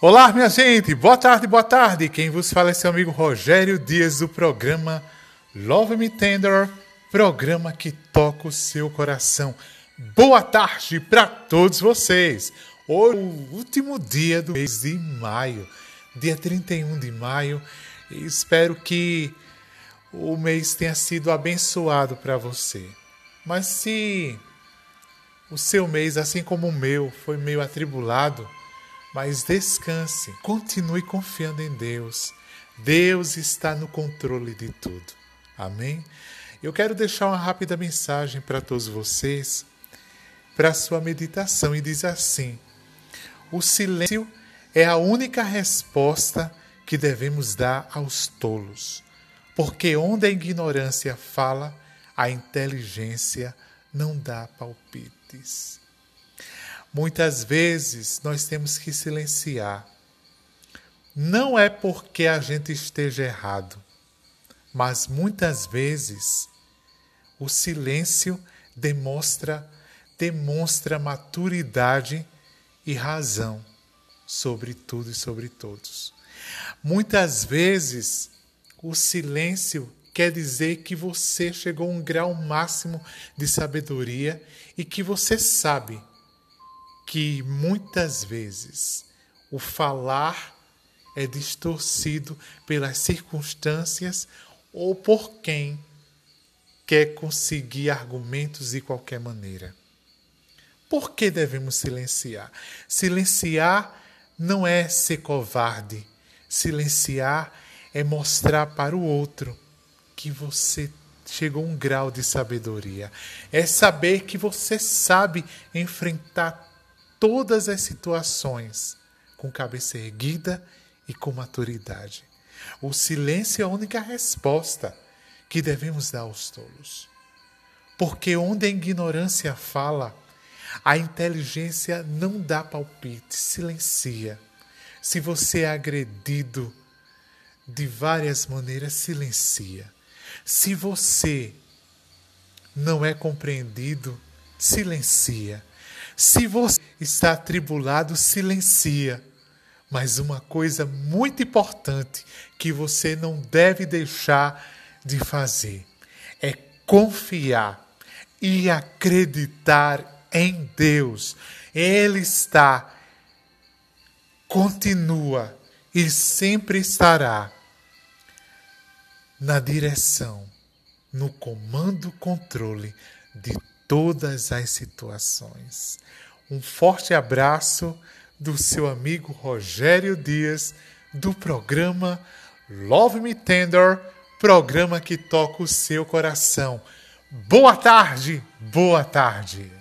Olá, minha gente, boa tarde, boa tarde. Quem vos fala é seu amigo Rogério Dias do programa Love Me Tender, programa que toca o seu coração. Boa tarde para todos vocês. Hoje é o último dia do mês de maio, dia 31 de maio. Espero que o mês tenha sido abençoado para você. Mas se o seu mês, assim como o meu, foi meio atribulado, mas descanse, continue confiando em Deus. Deus está no controle de tudo. Amém? Eu quero deixar uma rápida mensagem para todos vocês, para a sua meditação, e diz assim: O silêncio é a única resposta que devemos dar aos tolos, porque onde a ignorância fala, a inteligência não dá palpites. Muitas vezes nós temos que silenciar. Não é porque a gente esteja errado, mas muitas vezes o silêncio demonstra demonstra maturidade e razão sobre tudo e sobre todos. Muitas vezes o silêncio quer dizer que você chegou a um grau máximo de sabedoria e que você sabe que muitas vezes o falar é distorcido pelas circunstâncias ou por quem quer conseguir argumentos de qualquer maneira. Por que devemos silenciar? Silenciar não é ser covarde. Silenciar é mostrar para o outro que você chegou a um grau de sabedoria. É saber que você sabe enfrentar todas as situações com cabeça erguida e com maturidade. O silêncio é a única resposta que devemos dar aos tolos. Porque onde a ignorância fala, a inteligência não dá palpite, silencia. Se você é agredido de várias maneiras, silencia. Se você não é compreendido, silencia. Se você está atribulado, silencia. Mas uma coisa muito importante que você não deve deixar de fazer é confiar e acreditar em Deus. Ele está, continua e sempre estará na direção, no comando, controle de todas as situações. Um forte abraço do seu amigo Rogério Dias, do programa Love Me Tender, programa que toca o seu coração. Boa tarde, boa tarde.